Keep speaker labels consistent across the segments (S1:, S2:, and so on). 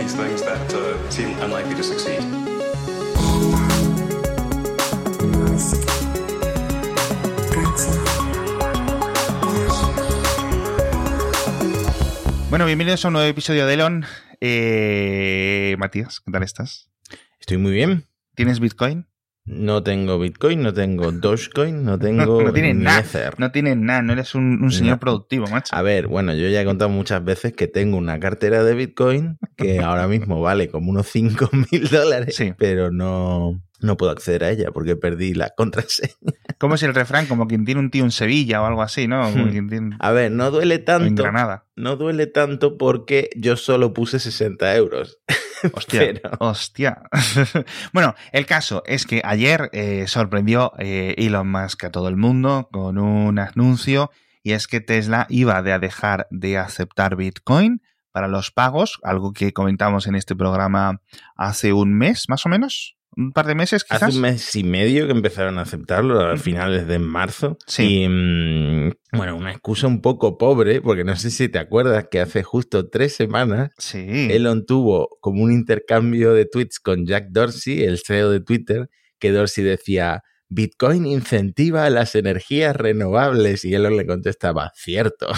S1: these things that uh, seem unlikely to succeed.
S2: Bueno, bienvenidos a un nuevo episodio de Elon. Eh, Matías, ¿qué tal estás?
S3: Estoy muy bien.
S2: ¿Tienes Bitcoin?
S3: No tengo Bitcoin, no tengo Dogecoin, no tengo
S2: no tienes nada. No tienes nada, no eres un, un señor
S3: No.
S2: productivo, macho.
S3: A ver, bueno, yo ya he contado muchas veces que tengo una cartera de Bitcoin que ahora mismo vale como unos 5 mil dólares,
S2: Sí.
S3: pero no, no puedo acceder a ella porque perdí la contraseña.
S2: ¿Cómo es el refrán? Como quien tiene un tío en Sevilla o algo así, ¿no? Como
S3: Hmm.
S2: quien tiene...
S3: A ver, no duele
S2: o en
S3: tanto.
S2: Granada.
S3: No duele tanto porque yo solo puse 60 euros.
S2: Hostia,
S3: Pero-
S2: hostia. bueno, el caso es que ayer eh, sorprendió eh, Elon Musk a todo el mundo con un anuncio y es que Tesla iba de a dejar de aceptar Bitcoin para los pagos, algo que comentamos en este programa hace un mes, más o menos, un par de meses quizás.
S3: Hace un mes y medio que empezaron a aceptarlo, a finales de marzo.
S2: Sí.
S3: Y mm, bueno, una excusa un poco pobre, porque no sé si te acuerdas que hace justo tres semanas
S2: Sí.
S3: Elon tuvo como un intercambio de tweets con Jack Dorsey, el CEO de Twitter, que Dorsey decía, Bitcoin incentiva las energías renovables y Elon le contestaba, cierto.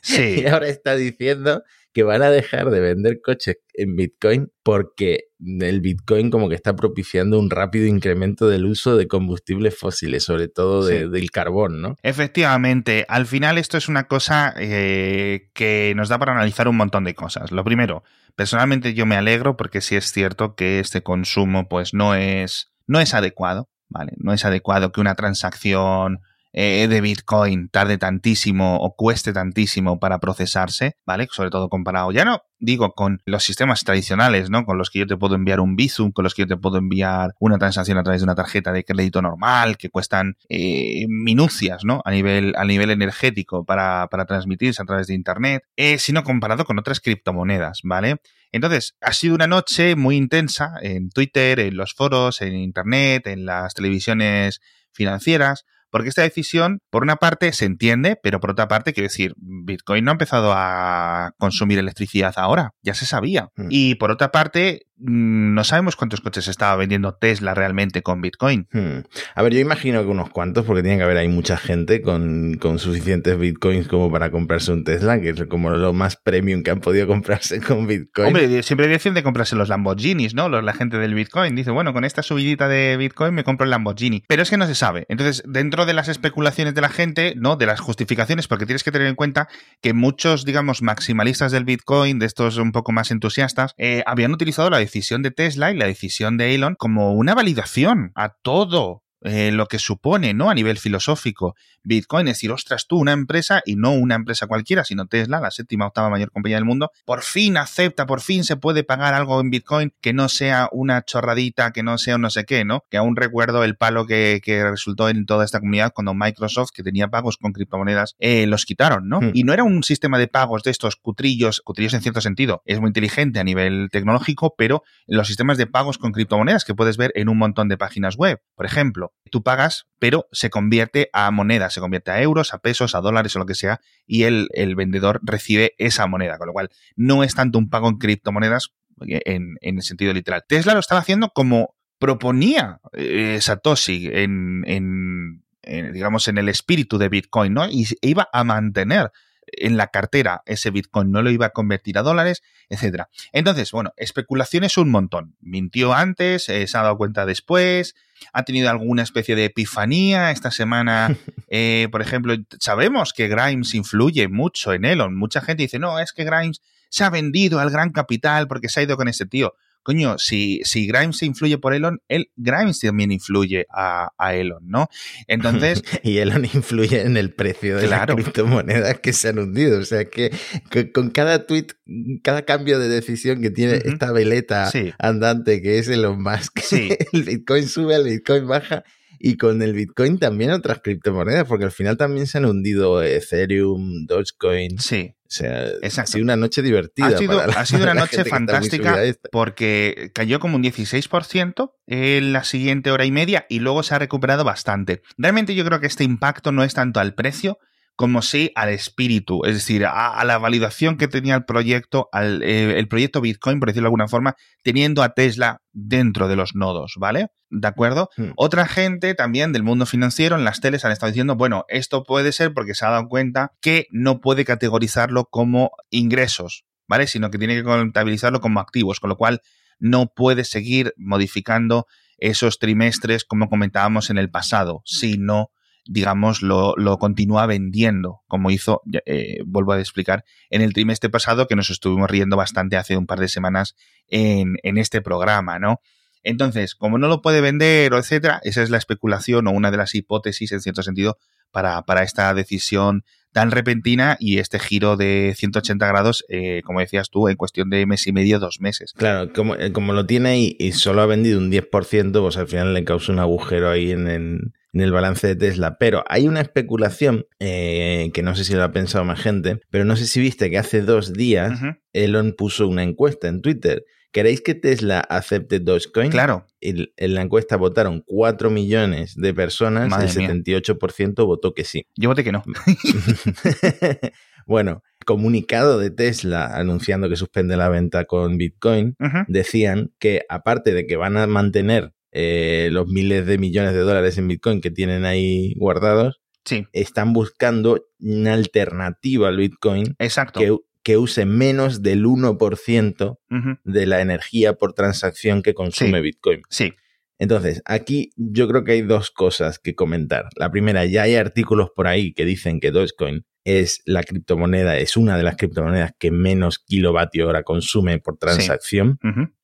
S2: Sí.
S3: Y ahora está diciendo que van a dejar de vender coches en Bitcoin porque el Bitcoin como que está propiciando un rápido incremento del uso de combustibles fósiles, sobre todo de-
S2: Sí.
S3: del carbón, ¿no?
S2: Efectivamente, al final esto es una cosa eh, que nos da para analizar un montón de cosas. Lo primero, personalmente yo me alegro porque sí es cierto que este consumo pues no es, no es adecuado, ¿vale? No es adecuado que una transacción eh, de Bitcoin tarde tantísimo o cueste tantísimo para procesarse, ¿vale? Sobre todo comparado, ya no digo con los sistemas tradicionales, ¿no? Con los que yo te puedo enviar un Bizum, con los que yo te puedo enviar una transacción a través de una tarjeta de crédito normal, que cuestan eh, minucias, ¿no? A nivel, a nivel energético para, para transmitirse a través de Internet, eh, sino comparado con otras criptomonedas, ¿vale? Entonces, ha sido una noche muy intensa en Twitter, en los foros, en Internet, en las televisiones financieras, porque esta decisión, por una parte, se entiende, pero por otra parte, quiero decir, Bitcoin no ha empezado a consumir electricidad ahora, ya se sabía.
S3: Mm.
S2: Y por otra parte, no sabemos cuántos coches estaba vendiendo Tesla realmente con Bitcoin.
S3: Hmm. A ver, yo imagino que unos cuantos, porque tiene que haber ahí mucha gente con, con suficientes bitcoins como para comprarse un Tesla, que es como lo más premium que han podido comprarse con bitcoin.
S2: Hombre, siempre dicen de comprarse los Lamborghinis, ¿no? Los- La gente del Bitcoin dice, bueno, con esta subidita de Bitcoin me compro el Lamborghini. Pero es que no se sabe. Entonces, dentro de las especulaciones de la gente, ¿no? De las justificaciones, porque tienes que tener en cuenta que muchos, digamos, maximalistas del Bitcoin, de estos un poco más entusiastas, eh, habían utilizado la decisión de Tesla y la decisión de Elon como una validación a todo eh, lo que supone, ¿no? A nivel filosófico, Bitcoin, es decir, ostras, tú, una empresa, y no una empresa cualquiera, sino Tesla, la séptima octava mayor compañía del mundo, por fin acepta, por fin se puede pagar algo en Bitcoin que no sea una chorradita, que no sea un no sé qué, ¿no? Que aún recuerdo el palo que, que resultó en toda esta comunidad cuando Microsoft, que tenía pagos con criptomonedas, eh, los quitaron, ¿no?
S3: Hmm.
S2: Y no era un sistema de pagos de estos cutrillos, cutrillos en cierto sentido, es muy inteligente a nivel tecnológico, pero los sistemas de pagos con criptomonedas que puedes ver en un montón de páginas web. Por ejemplo, tú pagas, pero se convierte a moneda, se convierte a euros, a pesos, a dólares o lo que sea, y el, el vendedor recibe esa moneda, con lo cual no es tanto un pago en criptomonedas en, en el sentido literal. Tesla lo estaba haciendo como proponía eh, Satoshi en, en, en, digamos, en el espíritu de Bitcoin, ¿no? Y iba a mantener en la cartera ese Bitcoin, no lo iba a convertir a dólares, etcétera. Entonces, bueno, especulaciones un montón. Mintió antes, eh, se ha dado cuenta después, ha tenido alguna especie de epifanía. Esta semana, eh, por ejemplo, sabemos que Grimes influye mucho en Elon. Mucha gente dice, no, es que Grimes se ha vendido al gran capital porque se ha ido con ese tío. Coño, si, si Grimes se influye por Elon, él, Grimes también influye a, a Elon, ¿no? Entonces,
S3: y Elon influye en el precio de
S2: Claro.
S3: las criptomonedas que se han hundido. O sea que, que con cada tweet, cada cambio de decisión que tiene esta veleta
S2: Sí.
S3: andante que es Elon Musk,
S2: Sí.
S3: el Bitcoin sube, el Bitcoin baja. Y con el Bitcoin también otras criptomonedas, porque al final también se han hundido Ethereum, Dogecoin.
S2: sí,
S3: O sea,
S2: Exacto.
S3: ha sido una noche divertida.
S2: Ha sido,
S3: para la-
S2: ha sido una noche fantástica porque cayó como un 16% en la siguiente hora y media y luego se ha recuperado bastante. Realmente yo creo que este impacto no es tanto al precio como sí al espíritu, es decir, a, la validación que tenía el proyecto, al, eh, el proyecto Bitcoin, por decirlo de alguna forma, teniendo a Tesla dentro de los nodos, ¿vale? ¿De acuerdo? Hmm. Otra gente también del mundo financiero en las teles han estado diciendo, bueno, esto puede ser porque se ha dado cuenta que no puede categorizarlo como ingresos, ¿vale? Sino que tiene que contabilizarlo como activos, con lo cual no puede seguir modificando esos trimestres como comentábamos en el pasado, sino digamos, lo, lo continúa vendiendo, como hizo, eh, vuelvo a explicar, en el trimestre pasado, que nos estuvimos riendo bastante hace un par de semanas en, en este programa, ¿no? Entonces, como no lo puede vender o etcétera, esa es la especulación o una de las hipótesis, en cierto sentido, para, para esta decisión tan repentina y este giro de 180 grados, eh, como decías tú, en cuestión de mes y medio, dos meses.
S3: Claro, como, eh, como lo tiene y, y, solo ha vendido un 10%, pues al final le causa un agujero ahí en, en, en el balance de Tesla. Pero hay una especulación eh, que no sé si lo ha pensado más gente, pero no sé si viste que hace dos días Elon puso una encuesta en Twitter. ¿Queréis que Tesla acepte Dogecoin?
S2: Claro.
S3: en la encuesta votaron 4 millones de personas, el 78% votó que sí.
S2: Yo voté que no.
S3: bueno, comunicado de Tesla anunciando que suspende la venta con Bitcoin, decían que aparte de que van a mantener eh, los miles de millones de dólares en Bitcoin que tienen ahí guardados,
S2: sí.
S3: están buscando una alternativa al Bitcoin
S2: Exacto.
S3: Que, que use menos del 1% de la energía por transacción que consume Bitcoin.
S2: Sí.
S3: Entonces, aquí yo creo que hay dos cosas que comentar. La primera, ya hay artículos por ahí que dicen que Dogecoin es la criptomoneda, es una de las criptomonedas que menos kilovatio hora consume por transacción.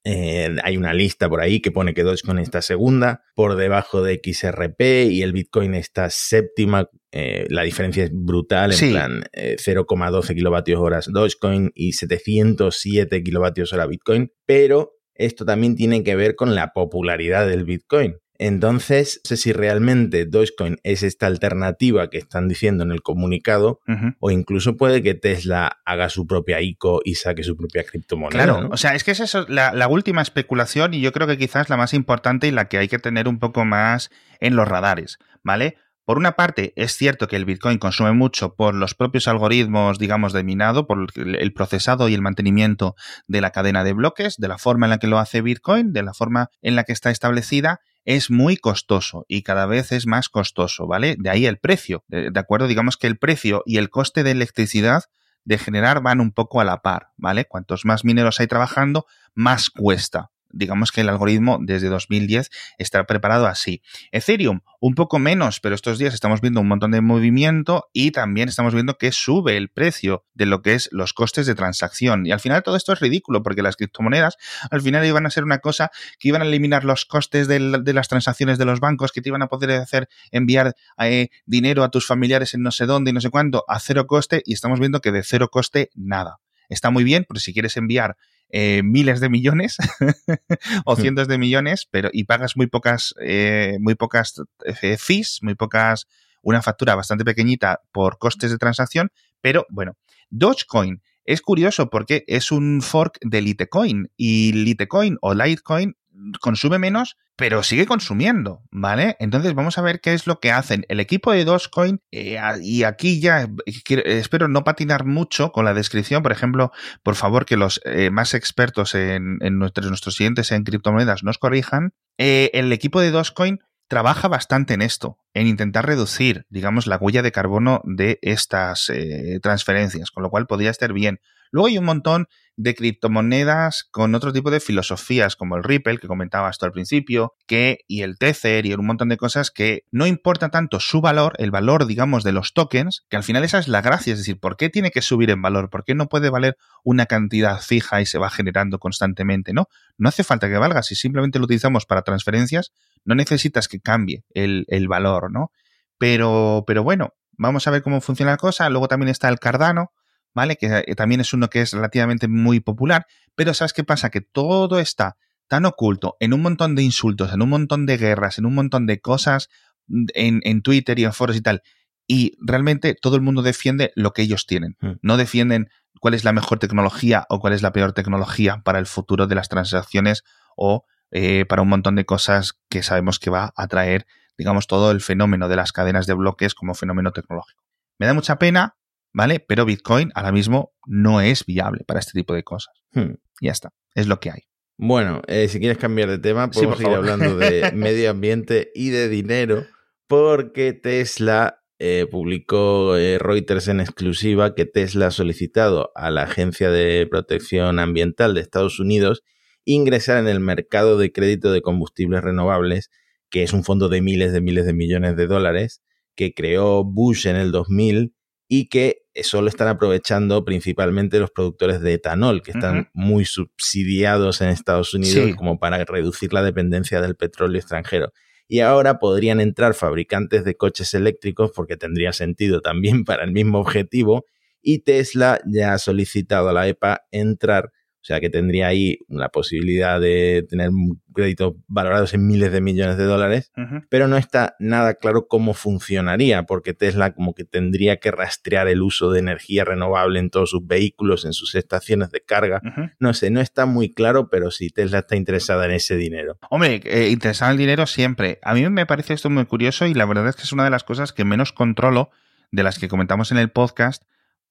S3: eh, hay una lista por ahí que pone que Dogecoin está segunda, por debajo de XRP y el Bitcoin está séptima. Eh, la diferencia es brutal, en
S2: Sí.
S3: plan eh, 0,12 kilovatios horas Dogecoin y 707 kilovatios hora Bitcoin, pero esto también tiene que ver con la popularidad del Bitcoin. Entonces, no sé si realmente Dogecoin es esta alternativa que están diciendo en el comunicado, o incluso puede que Tesla haga su propia ICO y saque su propia criptomoneda.
S2: Claro,
S3: ¿no?
S2: o sea, es que esa es la, la última especulación y yo creo que quizás la más importante y la que hay que tener un poco más en los radares, ¿vale? Por una parte, es cierto que el Bitcoin consume mucho por los propios algoritmos, digamos, de minado, por el procesado y el mantenimiento de la cadena de bloques, de la forma en la que lo hace Bitcoin, de la forma en la que está establecida, es muy costoso y cada vez es más costoso, ¿vale? De ahí el precio. De acuerdo, digamos que el precio y el coste de electricidad de generar van un poco a la par, ¿vale? Cuantos más mineros hay trabajando, más cuesta. Digamos que el algoritmo desde 2010 está preparado así. Ethereum, un poco menos, pero estos días estamos viendo un montón de movimiento y también estamos viendo que sube el precio de lo que es los costes de transacción. Y al final todo esto es ridículo porque las criptomonedas al final iban a ser una cosa que iban a eliminar los costes de, las transacciones de los bancos, que te iban a poder hacer enviar eh, dinero a tus familiares en no sé dónde y no sé cuánto a cero coste y estamos viendo que de cero coste nada. Está muy bien, pero si quieres enviar eh, miles de millones o cientos de millones, pero y pagas muy pocas, eh, muy pocas eh, fees, muy pocas, una factura bastante pequeñita por costes de transacción, pero bueno, Dogecoin es curioso porque es un fork de Litecoin y Litecoin o Litecoin consume menos, pero sigue consumiendo, ¿vale? Entonces vamos a ver qué es lo que hacen. El equipo de Dogecoin, eh, y aquí ya quiero, espero no patinar mucho con la descripción, por ejemplo, por favor que los eh, más expertos en, nuestros, nuestros siguientes en criptomonedas nos corrijan. Eh, el equipo de Dogecoin trabaja bastante en esto, en intentar reducir, digamos, la huella de carbono de estas eh, transferencias, con lo cual podría estar bien. Luego hay un montón de criptomonedas con otro tipo de filosofías, como el Ripple, que comentabas tú al principio, que, y el Tether, y un montón de cosas que no importa tanto su valor, el valor, digamos, de los tokens, que al final esa es la gracia, es decir, ¿por qué tiene que subir en valor? ¿Por qué no puede valer una cantidad fija y se va generando constantemente? No, no hace falta que valga, si simplemente lo utilizamos para transferencias, no necesitas que cambie el, el valor, ¿no? Pero, pero bueno, vamos a ver cómo funciona la cosa. Luego también está el Cardano, ¿vale? Que también es uno que es relativamente muy popular, pero ¿sabes qué pasa? Que todo está tan oculto en un montón de insultos, en un montón de guerras, en un montón de cosas en, en Twitter y en foros y tal, y realmente todo el mundo defiende lo que ellos tienen,
S3: Mm.
S2: no defienden cuál es la mejor tecnología o cuál es la peor tecnología para el futuro de las transacciones o eh, para un montón de cosas que sabemos que va a traer, digamos, todo el fenómeno de las cadenas de bloques como fenómeno tecnológico. Me da mucha pena, ¿vale? Pero Bitcoin ahora mismo no es viable para este tipo de cosas.
S3: Hmm.
S2: Ya está, es lo que hay.
S3: Bueno, eh, si quieres cambiar de tema,
S2: Sí,
S3: podemos seguir
S2: favor.
S3: hablando de medio ambiente y de dinero, porque Tesla eh, publicó eh, Reuters en exclusiva que Tesla ha solicitado a la Agencia de Protección Ambiental de Estados Unidos ingresar en el mercado de crédito de combustibles renovables, que es un fondo de miles de miles de millones de dólares que creó Bush en el 2000 y que solo están aprovechando principalmente los productores de etanol, que están muy subsidiados en Estados Unidos
S2: Sí.
S3: como para reducir la dependencia del petróleo extranjero. Y ahora podrían entrar fabricantes de coches eléctricos porque tendría sentido también para el mismo objetivo. Y Tesla ya ha solicitado a la EPA entrar, o sea que tendría ahí la posibilidad de tener créditos valorados en miles de millones de dólares pero no está nada claro cómo funcionaría, porque Tesla como que tendría que rastrear el uso de energía renovable en todos sus vehículos, en sus estaciones de carga. No sé, no está muy claro, pero sí, Tesla está interesada en ese dinero.
S2: Hombre, eh, interesado el dinero siempre. A mí me parece esto muy curioso y la verdad es que es una de las cosas que menos controlo de las que comentamos en el podcast,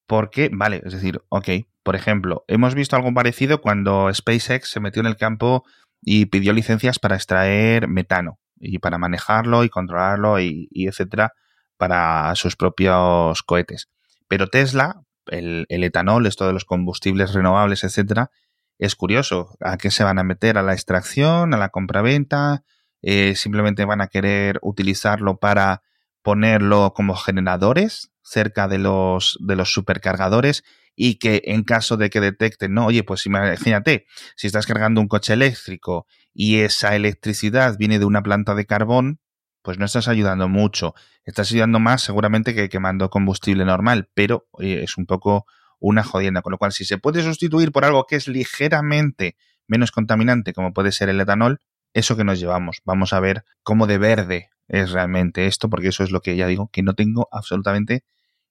S2: porque, vale, es decir, ok, por ejemplo, hemos visto algo parecido cuando SpaceX se metió en el campo y pidió licencias para extraer metano y para manejarlo y controlarlo y, etcétera para sus propios cohetes. Pero Tesla, el, el etanol, esto de los combustibles renovables, etcétera, es curioso. ¿A qué se van a meter? ¿A la extracción? ¿A la compraventa? Eh, ¿Simplemente van a querer utilizarlo para ponerlo como generadores cerca de los, de los supercargadores? Y que en caso de que detecten, no, oye, pues imagínate, si estás cargando un coche eléctrico y esa electricidad viene de una planta de carbón, pues no estás ayudando mucho. Estás ayudando más seguramente que quemando combustible normal, pero es un poco una jodienda. Con lo cual, si se puede sustituir por algo que es ligeramente menos contaminante, como puede ser el etanol, eso que nos llevamos. Vamos a ver cómo de verde es realmente esto, porque eso es lo que ya digo, que no tengo absolutamente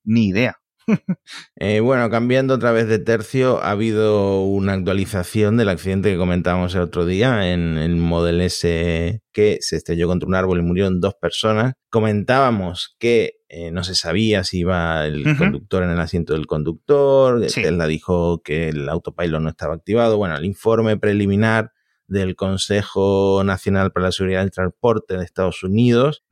S2: ni idea.
S3: Eh, bueno, cambiando otra vez de tercio, ha habido una actualización del accidente que comentábamos el otro día en el Model S que se estrelló contra un árbol y murieron dos personas. Comentábamos que eh, no se sabía si iba el conductor en el asiento del conductor.
S2: Sí.
S3: Tesla dijo que el autopilot no estaba activado. Bueno, el informe preliminar del Consejo Nacional para la Seguridad del Transporte de Estados Unidos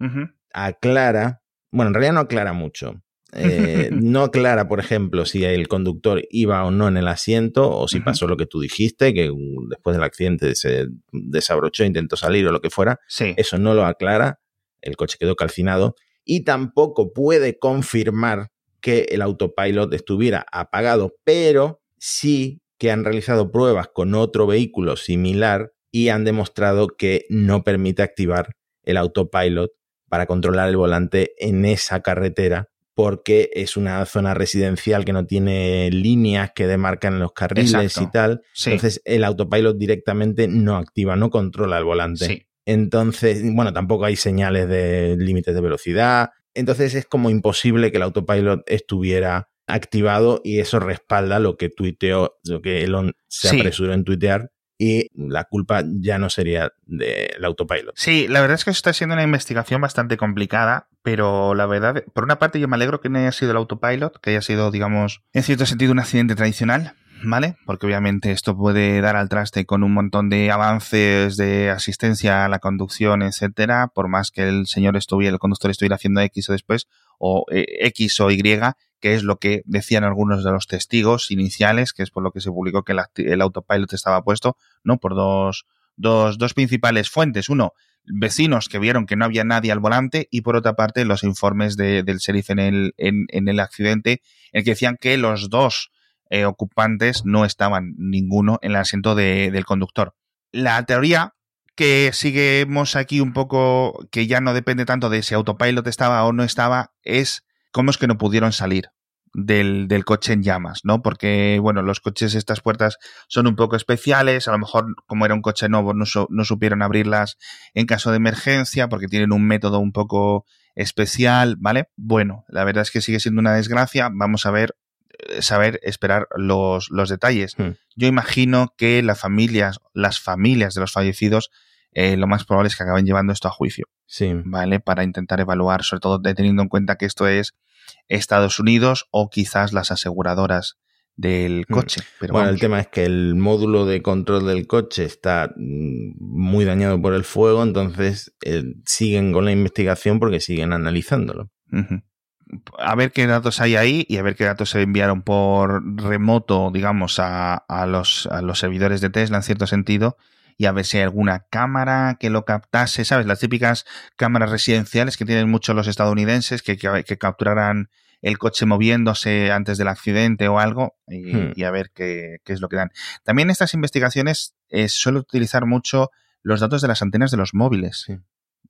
S3: aclara, bueno, en realidad no aclara mucho. Eh, no aclara, por ejemplo, si el conductor iba o no en el asiento o si pasó lo que tú dijiste, que después del accidente se desabrochó, intentó salir o lo que fuera.
S2: Sí.
S3: Eso no lo aclara. El coche quedó calcinado y tampoco puede confirmar que el autopilot estuviera apagado, pero sí que han realizado pruebas con otro vehículo similar y han demostrado que no permite activar el autopilot para controlar el volante en esa carretera porque es una zona residencial que no tiene líneas que demarcan los carriles
S2: Exacto.
S3: y tal.
S2: Sí.
S3: Entonces el autopilot directamente no activa, no controla el volante.
S2: Sí.
S3: Entonces, bueno, tampoco hay señales de límites de velocidad. Entonces es como imposible que el autopilot estuviera activado y eso respalda lo que tuiteó, lo que Elon se
S2: Sí.
S3: apresuró en tuitear y la culpa ya no sería del autopilot.
S2: Sí, la verdad es que está siendo una investigación bastante complicada, pero la verdad, por una parte yo me alegro que no haya sido el autopilot, que haya sido, digamos, en cierto sentido un accidente tradicional, ¿vale? Porque obviamente esto puede dar al traste con un montón de avances de asistencia a la conducción, etcétera, por más que el señor estuviera, el conductor estuviera haciendo X o después, o eh, X o Y, que es lo que decían algunos de los testigos iniciales, que es por lo que se publicó que el, el autopilot estaba puesto, ¿no? Por dos, dos, dos principales fuentes. Uno, vecinos que vieron que no había nadie al volante y por otra parte los informes de- del sheriff en el, en, en el accidente en el que decían que los dos eh, ocupantes no estaban ninguno en el asiento de- del conductor. La teoría que seguimos aquí un poco, que ya no depende tanto de si autopilot estaba o no estaba, es cómo es que no pudieron salir del, del coche en llamas, ¿no? Porque, bueno, los coches, estas puertas son un poco especiales, a lo mejor como era un coche nuevo no, no supieron abrirlas en caso de emergencia porque tienen un método un poco especial, ¿vale? Bueno, la verdad es que sigue siendo una desgracia, vamos a ver, eh, saber esperar los, los detalles.
S3: Hmm.
S2: Yo imagino que las familias, las familias de los fallecidos, eh, lo más probable es que acaben llevando esto a juicio.
S3: Sí.
S2: ¿vale? Para intentar evaluar, sobre todo teniendo en cuenta que esto es Estados Unidos o quizás las aseguradoras del
S3: Hmm.
S2: coche. Pero
S3: bueno,
S2: vamos,
S3: el tema es que el módulo de control del coche está mm, muy dañado por el fuego, entonces eh, siguen con la investigación porque siguen analizándolo.
S2: A ver qué datos hay ahí y a ver qué datos se enviaron por remoto, digamos, a, a los, a los servidores de Tesla en cierto sentido y a ver si hay alguna cámara que lo captase, ¿sabes? Las típicas cámaras residenciales que tienen muchos los estadounidenses que, que, que capturaran el coche moviéndose antes del accidente o algo y,
S3: Hmm.
S2: y a ver qué, qué es lo que dan. También estas investigaciones eh, suelen utilizar mucho los datos de las antenas de los móviles.
S3: Sí.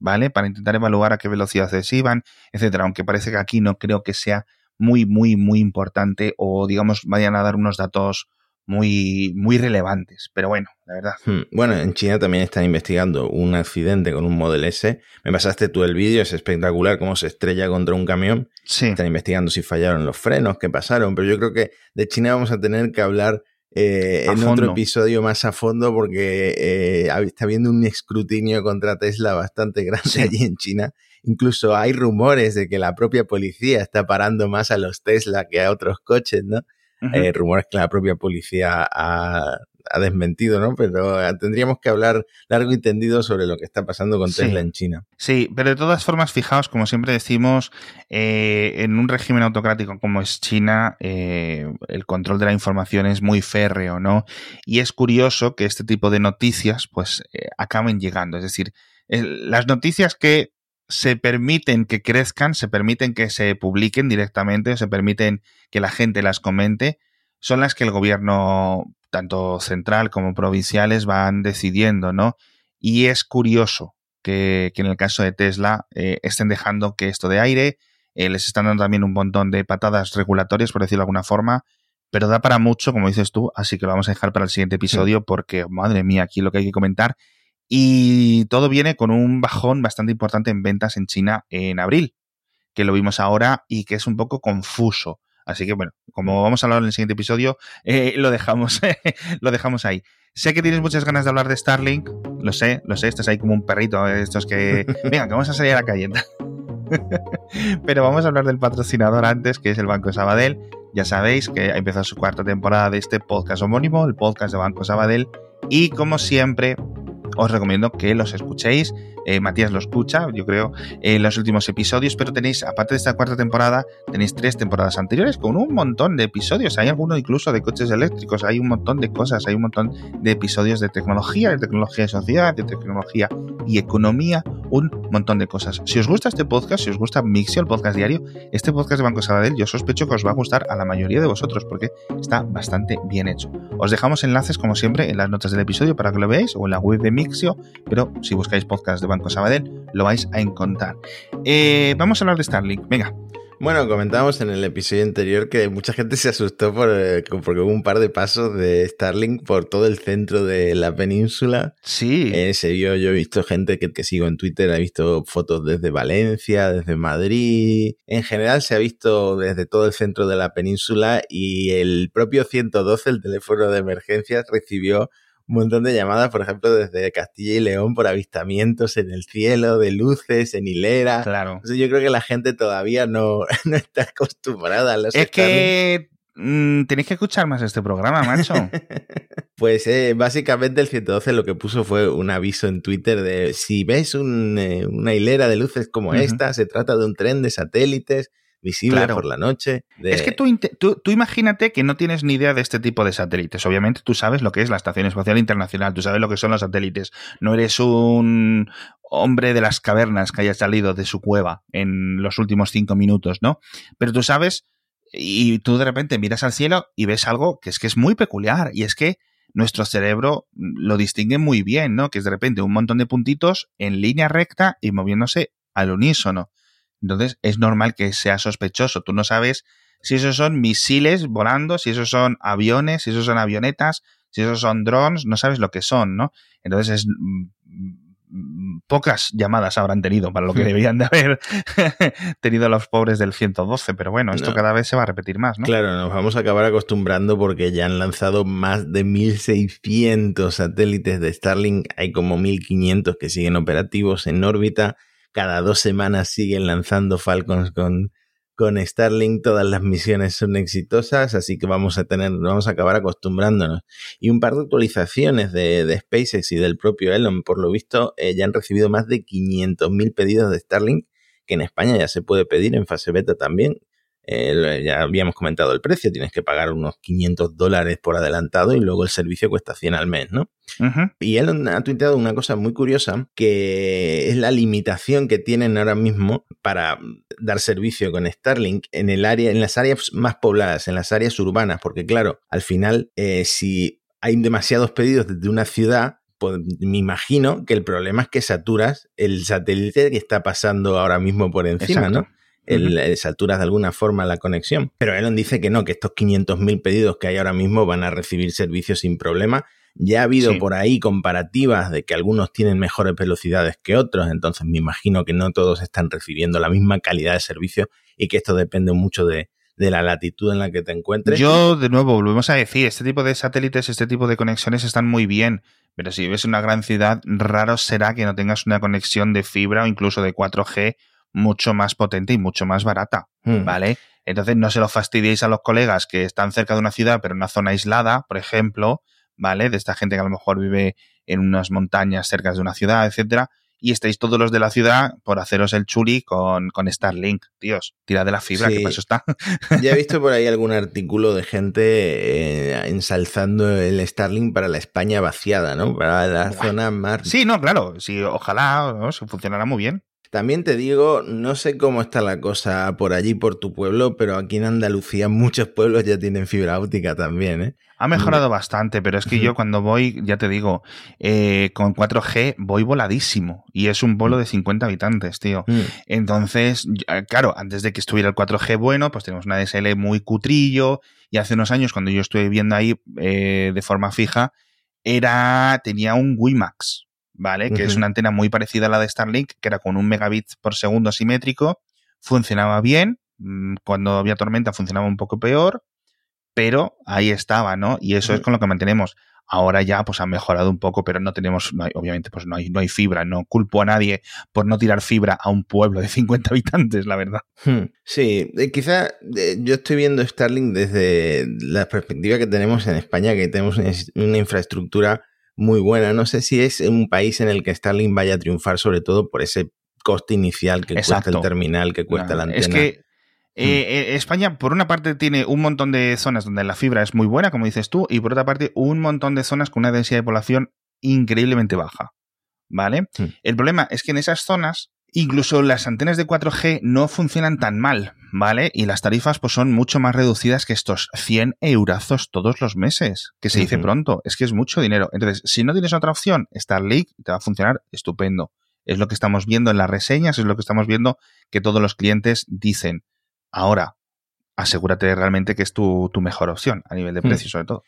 S2: ¿vale? Para intentar evaluar a qué velocidades iban, etcétera. Aunque parece que aquí no creo que sea muy, muy, muy importante o, digamos, vayan a dar unos datos muy, muy relevantes. Pero bueno, la verdad.
S3: Hmm. Bueno, en China también están investigando un accidente con un Model S. Me pasaste tú el vídeo, es espectacular cómo se estrella contra un camión.
S2: Sí,
S3: Están investigando si fallaron los frenos, qué pasaron, pero yo creo que de China vamos a tener que hablar eh, en
S2: fondo.
S3: otro episodio más a fondo porque eh, está habiendo un escrutinio contra Tesla bastante grande
S2: Sí.
S3: allí en China. Incluso hay rumores de que la propia policía está parando más a los Tesla que a otros coches, ¿no? Eh, rumores que la propia policía ha, ha desmentido, ¿no? Pero eh, tendríamos que hablar largo y tendido sobre lo que está pasando con
S2: Sí.
S3: Tesla en China.
S2: Sí, pero de todas formas, fijaos, como siempre decimos, eh, en un régimen autocrático como es China, eh, el control de la información es muy férreo, ¿no? Y es curioso que este tipo de noticias, pues, acaben llegando. Es decir, las noticias que se permiten que crezcan, se permiten que se publiquen directamente, se permiten que la gente las comente, son las que el gobierno, tanto central como provinciales, van decidiendo, ¿no? Y es curioso que, que en el caso de Tesla eh, estén dejando que esto de aire, eh, les están dando también un montón de patadas regulatorias, por decirlo de alguna forma, pero da para mucho, como dices tú, así que lo vamos a dejar para el siguiente episodio porque, madre mía, aquí lo que hay que comentar. Y todo viene con un bajón bastante importante en ventas en China en abril, que lo vimos ahora y que es un poco confuso. Así que bueno, como vamos a hablar en el siguiente episodio, eh, lo dejamos, lo dejamos ahí. Sé que tienes muchas ganas de hablar de Starlink, lo sé, lo sé, estás ahí como un perrito, eh, estos que, venga, que vamos a salir a la calle. Pero vamos a hablar del patrocinador antes, que es el Banco Sabadell. Ya sabéis que ha empezado su cuarta temporada de este podcast homónimo, el podcast de Banco Sabadell. Y como siempre, os recomiendo que los escuchéis. Eh, Matías lo escucha, yo creo, en los últimos episodios, pero tenéis, aparte de esta cuarta temporada, tenéis tres temporadas anteriores con un montón de episodios. Hay alguno incluso de coches eléctricos, hay un montón de cosas, hay un montón de episodios de tecnología, de tecnología de sociedad, de tecnología y economía, un montón de cosas. Si os gusta este podcast, si os gusta Mixio, el podcast diario, este podcast de Banco Sabadell, yo sospecho que os va a gustar a la mayoría de vosotros porque está bastante bien hecho. Os dejamos enlaces, como siempre, en las notas del episodio para que lo veáis o en la web de Mixio, pero si buscáis podcast de Banco Sabadell, lo vais a encontrar. Eh, vamos a hablar de Starlink. Venga.
S3: Bueno, comentábamos en el episodio anterior que mucha gente se asustó por, eh, porque hubo un par de pasos de Starlink por todo el centro de la península.
S2: Sí.
S3: Eh, se vio, yo he visto gente que, que sigo en Twitter, ha visto fotos desde Valencia, desde Madrid. En general se ha visto desde todo el centro de la península y el propio 112, el teléfono de emergencias, recibió un montón de llamadas, por ejemplo, desde Castilla y León por avistamientos en el cielo, de luces, en hilera.
S2: claro.
S3: Entonces yo creo que la gente todavía no, no está acostumbrada a los
S2: Es que mm, tenéis que escuchar más este programa, macho.
S3: Pues eh, básicamente el 112 lo que puso fue un aviso en Twitter de si ves un, eh, una hilera de luces como esta, se trata de un tren de satélites visible
S2: Claro.
S3: por la noche. de-
S2: Es que tú, tú, tú imagínate que no tienes ni idea de este tipo de satélites. Obviamente tú sabes lo que es la Estación Espacial Internacional, tú sabes lo que son los satélites. No eres un hombre de las cavernas que haya salido de su cueva en los últimos cinco minutos, ¿no? Pero tú sabes y tú de repente miras al cielo y ves algo que es que es muy peculiar y es que nuestro cerebro lo distingue muy bien, ¿no? Que es de repente un montón de puntitos en línea recta y moviéndose al unísono. Entonces es normal que sea sospechoso. Tú no sabes si esos son misiles volando, si esos son aviones, si esos son avionetas, si esos son drones, no sabes lo que son, ¿no? Entonces es mm, mm, pocas llamadas habrán tenido para lo que deberían de haber tenido los pobres del 112, pero bueno, esto
S3: No.
S2: cada vez se va a repetir más, ¿no?
S3: Claro, nos vamos a acabar acostumbrando porque ya han lanzado más de 1600 satélites de Starlink. Hay como 1500 que siguen operativos en órbita cada dos semanas siguen lanzando Falcons con, con Starlink, todas las misiones son exitosas, así que vamos a tener, vamos a acabar acostumbrándonos. Y un par de actualizaciones de, de SpaceX y del propio Elon, por lo visto, eh, ya han recibido más de 500.000 pedidos de Starlink, que en España ya se puede pedir en fase beta también. Eh, ya habíamos comentado el precio, tienes que pagar unos 500 dólares por adelantado y luego el servicio cuesta 100 al mes, ¿no? Y él ha tuiteado una cosa muy curiosa, que es la limitación que tienen ahora mismo para dar servicio con Starlink en el área, en las áreas más pobladas, en las áreas urbanas, porque claro, al final, eh, si hay demasiados pedidos desde una ciudad, pues me imagino que el problema es que saturas el satélite que está pasando ahora mismo por encima, ¿no? El, uh saturas de alguna forma la conexión. Pero Elon dice que no, que estos 500.000 pedidos que hay ahora mismo van a recibir servicios sin problema. Ya ha habido por ahí comparativas de que algunos tienen mejores velocidades que otros, entonces me imagino que no todos están recibiendo la misma calidad de servicio y que esto depende mucho de, de la latitud en la que te encuentres.
S2: Yo, de nuevo, volvemos a decir, este tipo de satélites, este tipo de conexiones están muy bien, pero si vives en una gran ciudad, raro será que no tengas una conexión de fibra o incluso de 4G mucho más potente y mucho más barata, hmm. ¿vale? Entonces no se lo fastidiéis a los colegas que están cerca de una ciudad, pero en una zona aislada, por ejemplo, ¿vale? De esta gente que a lo mejor vive en unas montañas cerca de una ciudad, etcétera, y estáis todos los de la ciudad por haceros el chuli con, con Starlink, tíos. Tira de la fibra, que eso está.
S3: ya he visto por ahí algún artículo de gente eh, ensalzando el Starlink para la España vaciada, ¿no? Para la zona más.
S2: Sí, no, claro. Sí, ojalá ¿no? funcionará muy bien.
S3: También te digo, no sé cómo está la cosa por allí, por tu pueblo, pero aquí en Andalucía muchos pueblos ya tienen fibra óptica también, ¿eh?
S2: Ha mejorado bastante, pero es que yo cuando voy, ya te digo, eh, con 4G voy voladísimo y es un vuelo de 50 habitantes, tío. Mm. Entonces, claro, antes de que estuviera el 4G bueno, pues tenemos una DSL muy cutrillo y hace unos años cuando yo estuve viviendo ahí eh, de forma fija, era, tenía un WiMAX, ¿vale? Que es una antena muy parecida a la de Starlink, que era con un megabit por segundo asimétrico, funcionaba bien, mm, cuando había tormenta funcionaba un poco peor, pero ahí estaba, ¿no? Y eso es con lo que mantenemos. Ahora ya pues ha mejorado un poco, pero no tenemos, obviamente pues no hay, no hay fibra, no culpo a nadie por no tirar fibra a un pueblo de 50 habitantes, la verdad.
S3: Hmm. Sí, eh, quizá eh, yo estoy viendo Starlink desde la perspectiva que tenemos en España, que tenemos una infraestructura muy buena. No sé si es un país en el que Starlink vaya a triunfar, sobre todo por ese coste inicial que cuesta el terminal, que cuesta la antena.
S2: Es que eh, hmm. eh, España, por una parte, tiene un montón de zonas donde la fibra es muy buena, como dices tú, y por otra parte, un montón de zonas con una densidad de población increíblemente baja. ¿Vale? Hmm. El problema es que en esas zonas Incluso las antenas de 4G no funcionan tan mal, ¿vale? Y las tarifas pues son mucho más reducidas que estos 100 eurazos todos los meses, que se dice pronto, es que es mucho dinero. Entonces, si no tienes otra opción, Starlink te va a funcionar estupendo. Es lo que estamos viendo en las reseñas, es lo que estamos viendo que todos los clientes dicen. Ahora, asegúrate realmente que es tu, mejor opción a nivel de hmm. precio, sobre todo.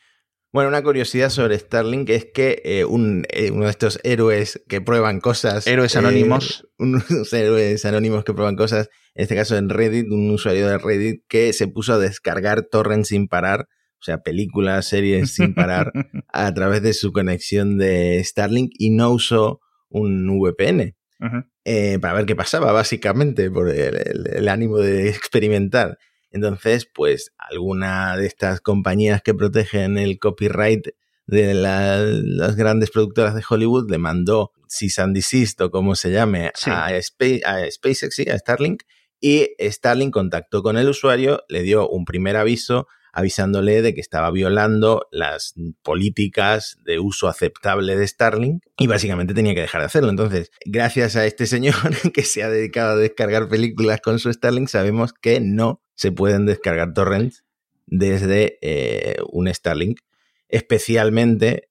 S3: Bueno, una curiosidad sobre Starlink es que eh, un, eh, uno de estos héroes que prueban cosas.
S2: Héroes eh, anónimos.
S3: unos héroes anónimos que prueban cosas, en este caso en Reddit, un usuario de Reddit que se puso a descargar torrents sin parar, o sea, películas, series sin parar, a través de su conexión de Starlink y no usó un VPN. para ver qué pasaba, básicamente, por el ánimo de experimentar. Entonces, pues alguna de estas compañías que protegen el copyright de las grandes productoras de Hollywood le mandó cease and desist o como se llame a, SpaceX, a Starlink, y Starlink contactó con el usuario, le dio un primer aviso avisándole de que estaba violando las políticas de uso aceptable de Starlink y básicamente tenía que dejar de hacerlo. Entonces, gracias a este señor que se ha dedicado a descargar películas con su Starlink, sabemos que no se pueden descargar torrents desde eh, un Starlink, especialmente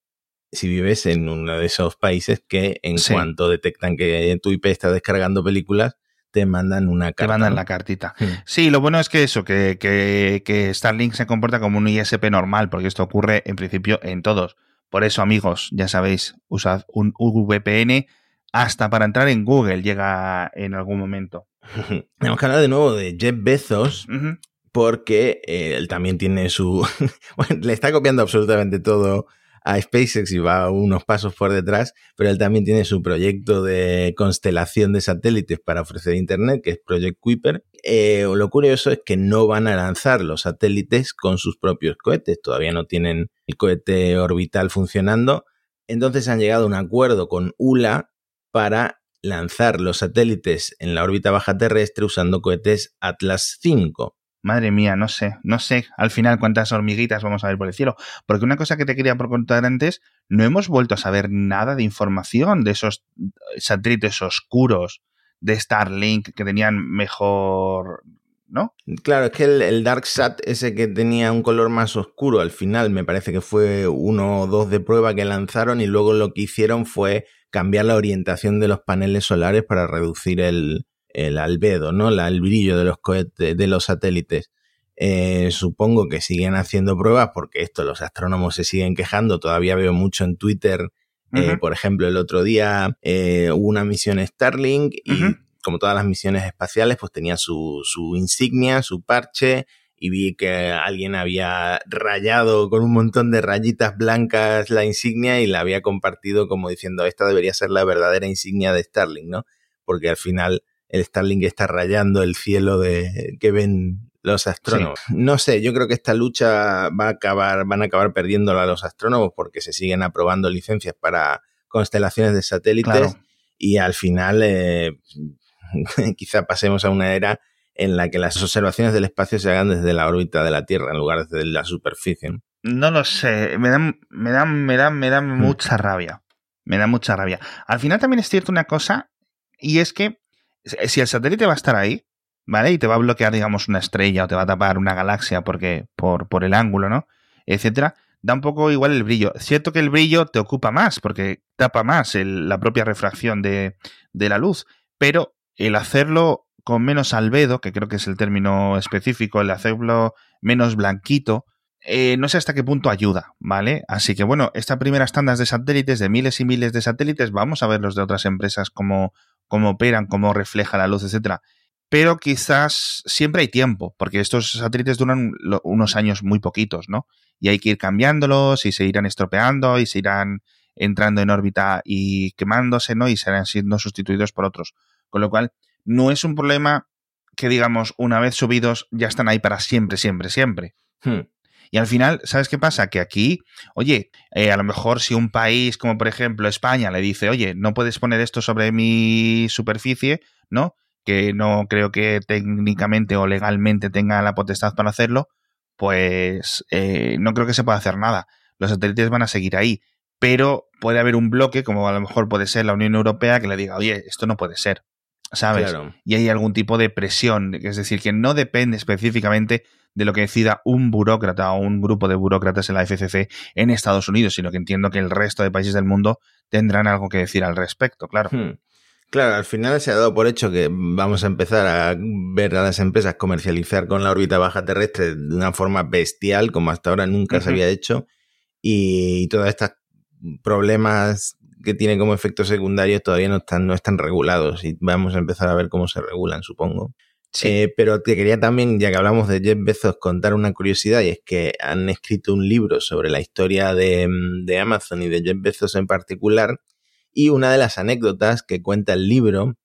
S3: si vives en uno de esos países que en cuanto detectan que tu IP está descargando películas, te mandan una carta.
S2: Te mandan la cartita. Sí, lo bueno es que eso, que, que, Starlink se comporta como un ISP normal, porque esto ocurre en principio en todos. Por eso, amigos, ya sabéis, usad un VPN hasta para entrar en Google llega en algún momento.
S3: Tenemos que hablar de nuevo de Jeff Bezos, porque eh, él también tiene su... bueno, le está copiando absolutamente todo a SpaceX y va unos pasos por detrás, pero él también tiene su proyecto de constelación de satélites para ofrecer Internet, que es Project Kuiper. Eh, lo curioso es que no van a lanzar los satélites con sus propios cohetes, todavía no tienen el cohete orbital funcionando. Entonces han llegado a un acuerdo con ULA para lanzar los satélites en la órbita baja terrestre usando cohetes Atlas V.
S2: Madre mía, no sé, no sé al final cuántas hormiguitas vamos a ver por el cielo. Porque una cosa que te quería preguntar antes, no hemos vuelto a saber nada de información de esos satélites oscuros de Starlink que tenían mejor ¿no?
S3: Claro, es que el, el DarkSat, ese que tenía un color más oscuro, al final me parece que fue uno o dos de prueba que lanzaron y luego lo que hicieron fue cambiar la orientación de los paneles solares para reducir el, el albedo, ¿no? La, el brillo de los cohetes, de los satélites. Eh, supongo que siguen haciendo pruebas porque esto los astrónomos se siguen quejando. Todavía veo mucho en Twitter. Eh, por ejemplo, el otro día eh, hubo una misión Starlink y como todas las misiones espaciales, pues tenía su, su insignia, su parche y vi que alguien había rayado con un montón de rayitas blancas la insignia y la había compartido como diciendo esta debería ser la verdadera insignia de Starlink, ¿no? Porque al final el Starlink está rayando el cielo de que ven los astrónomos. No sé, yo creo que esta lucha va a acabar, van a acabar perdiéndola los astrónomos porque se siguen aprobando licencias para constelaciones de satélites y al final eh, quizá pasemos a una era en la que las observaciones del espacio se hagan desde la órbita de la Tierra en lugar de la superficie.
S2: No lo sé, me dan, me dan, me dan, me dan mm. mucha rabia. Me da mucha rabia. Al final también es cierto una cosa, y es que si el satélite va a estar ahí, ¿vale? Y te va a bloquear, digamos, una estrella o te va a tapar una galaxia porque por, por el ángulo, ¿no? Etcétera. Da un poco igual el brillo. Cierto que el brillo te ocupa más porque tapa más la propia refracción de, de la luz, pero el hacerlo con menos albedo, que creo que es el término específico, el hacerlo menos blanquito, eh, no sé hasta qué punto ayuda, ¿vale? Así que bueno, estas primeras tandas de satélites, de miles y miles de satélites, vamos a ver los de otras empresas cómo, cómo operan, cómo refleja la luz, etcétera. Pero quizás siempre hay tiempo, porque estos satélites duran unos años muy poquitos, ¿no? Y hay que ir cambiándolos y se irán estropeando y se irán entrando en órbita y quemándose, ¿no? Y serán siendo sustituidos por otros. Con lo cual, no es un problema que, digamos, una vez subidos ya están ahí para siempre, siempre, siempre. Hmm. Y al final, ¿sabes qué pasa? Que aquí, oye, eh, a lo mejor si un país como por ejemplo España le dice, oye, no puedes poner esto sobre mi superficie, ¿no? Que no creo que técnicamente o legalmente tenga la potestad para hacerlo, pues eh, no creo que se pueda hacer nada. Los satélites van a seguir ahí. Pero puede haber un bloque, como a lo mejor puede ser la Unión Europea, que le diga, oye, esto no puede ser. ¿Sabes? Y hay algún tipo de presión, es decir, que no depende específicamente de lo que decida un burócrata o un grupo de burócratas en la FCC en Estados Unidos, sino que entiendo que el resto de países del mundo tendrán algo que decir al respecto, claro. Hmm.
S3: Claro, al final se ha dado por hecho que vamos a empezar a ver a las empresas comercializar con la órbita baja terrestre de una forma bestial, como hasta ahora nunca se había hecho, y todos estos problemas que tiene como efectos secundarios todavía no están, no están regulados y vamos a empezar a ver cómo se regulan, supongo. Eh, pero te quería también, ya que hablamos de Jeff Bezos, contar una curiosidad y es que han escrito un libro sobre la historia de, de Amazon y de Jeff Bezos en particular. Y una de las anécdotas que cuenta el libro,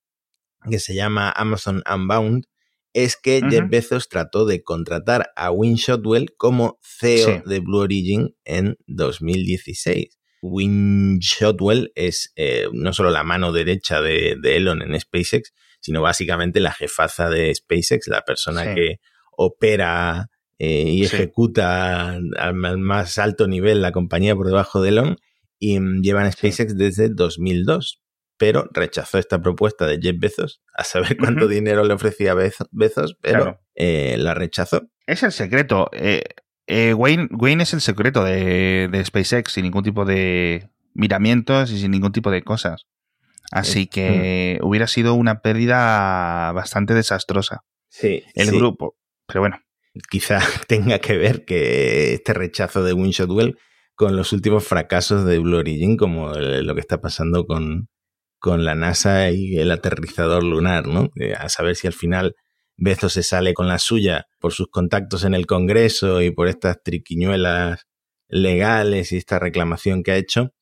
S3: que se llama Amazon Unbound, es que Jeff Bezos trató de contratar a Win Shotwell como CEO de Blue Origin en 2016. Win Shotwell es eh, no solo la mano derecha de, de Elon en SpaceX, sino básicamente la jefaza de SpaceX, la persona que opera eh, y ejecuta al, más alto nivel la compañía por debajo de Elon y mm, llevan SpaceX desde 2002. Pero rechazó esta propuesta de Jeff Bezos, a saber cuánto dinero le ofrecía Bezos, pero eh, la rechazó.
S2: Es el secreto. Eh, Wayne, Wayne, es el secreto de, de SpaceX, sin ningún tipo de miramientos y sin ningún tipo de cosas. Así que mm. hubiera sido una pérdida bastante desastrosa.
S3: Sí.
S2: El grupo. Pero bueno.
S3: Quizá tenga que ver que este rechazo de Winshotwell con los últimos fracasos de Blue Origin, como lo que está pasando con, con la NASA y el aterrizador lunar, ¿no? A saber si al final Bezos se sale con la suya por sus contactos en el Congreso y por estas triquiñuelas legales y esta reclamación que ha hecho.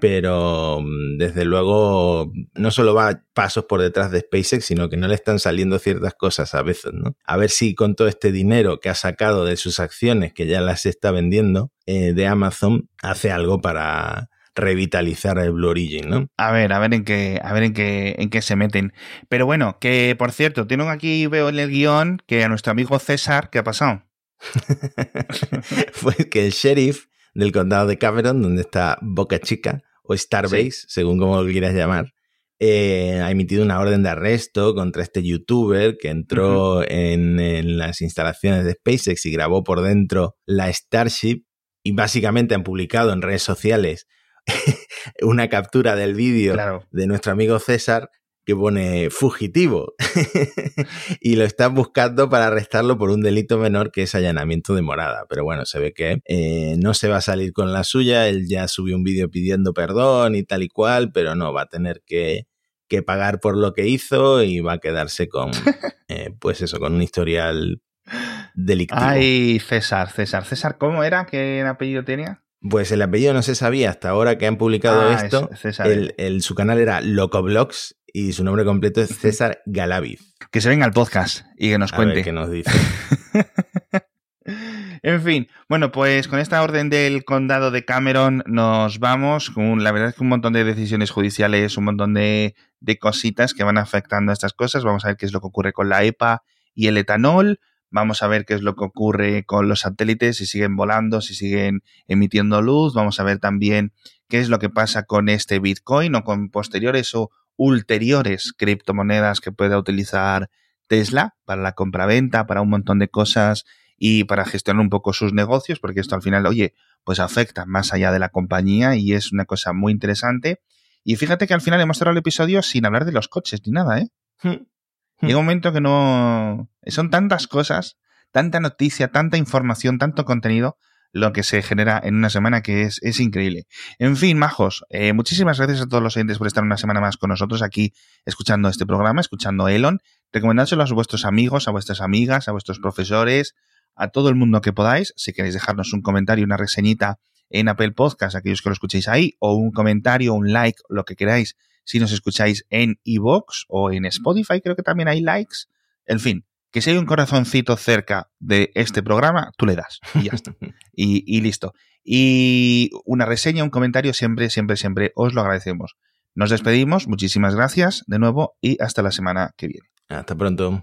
S3: Pero mm, desde luego no solo va pasos por detrás de SpaceX, sino que no le están saliendo ciertas cosas a veces, ¿no? A ver si con todo este dinero que ha sacado de sus acciones, que ya las está vendiendo, eh, de Amazon, hace algo para, revitalizar el Blue Origin, ¿no?
S2: A ver, a ver en qué, a ver en qué, en qué se meten. Pero bueno, que por cierto, tengo aquí, veo en el guion que a nuestro amigo César, ¿qué ha pasado?
S3: Fue que el sheriff del condado de Cameron, donde está Boca Chica, o Starbase, según como lo quieras llamar, eh, ha emitido una orden de arresto contra este youtuber que entró en, en, las instalaciones de SpaceX y grabó por dentro la Starship y básicamente han publicado en redes sociales una captura del vídeo de nuestro amigo César que pone fugitivo y lo están buscando para arrestarlo por un delito menor que es allanamiento de morada. Pero bueno, se ve que eh, no se va a salir con la suya, él ya subió un vídeo pidiendo perdón y tal y cual, pero no, va a tener que, que pagar por lo que hizo y va a quedarse con, eh, pues eso, con un historial delictivo.
S2: Ay, César, César, César, ¿cómo era? ¿Qué apellido tenía?
S3: Pues el apellido no se sabía hasta ahora que han publicado ah, esto. el, su canal era Locoblogs y su nombre completo es César Galaviz.
S2: Que se venga al podcast y que nos cuente.
S3: qué nos dice.
S2: en fin, bueno, pues con esta orden del condado de Cameron nos vamos. Con, la verdad es que un montón de decisiones judiciales, un montón de, de cositas que van afectando a estas cosas. Vamos a ver qué es lo que ocurre con la EPA y el etanol. Vamos a ver qué es lo que ocurre con los satélites, si siguen volando, si siguen emitiendo luz. Vamos a ver también qué es lo que pasa con este Bitcoin o con posteriores o ulteriores criptomonedas que pueda utilizar Tesla para la compraventa, para un montón de cosas y para gestionar un poco sus negocios, porque esto al final, oye, pues afecta más allá de la compañía y es una cosa muy interesante. Y fíjate que al final hemos cerrado el episodio sin hablar de los coches ni nada, ¿eh? Hmm. Llega un momento que no... Son tantas cosas, tanta noticia, tanta información, tanto contenido, lo que se genera en una semana que es, es increíble. En fin, majos, eh, muchísimas gracias a todos los oyentes por estar una semana más con nosotros aquí escuchando este programa, escuchando Elon. Recomendádselo a vuestros amigos, a vuestras amigas, a vuestros profesores, a todo el mundo que podáis. Si queréis dejarnos un comentario, una reseñita en Apple Podcast, aquellos que lo escuchéis ahí, o un comentario, un like, lo que queráis si nos escucháis en iVoox o en Spotify, creo que también hay likes. En fin, que si hay un corazoncito cerca de este programa, tú le das y ya está. y, listo. Y una reseña, un comentario, siempre, siempre, siempre os lo agradecemos. Nos despedimos, muchísimas gracias de nuevo y hasta la semana que viene.
S3: Hasta pronto.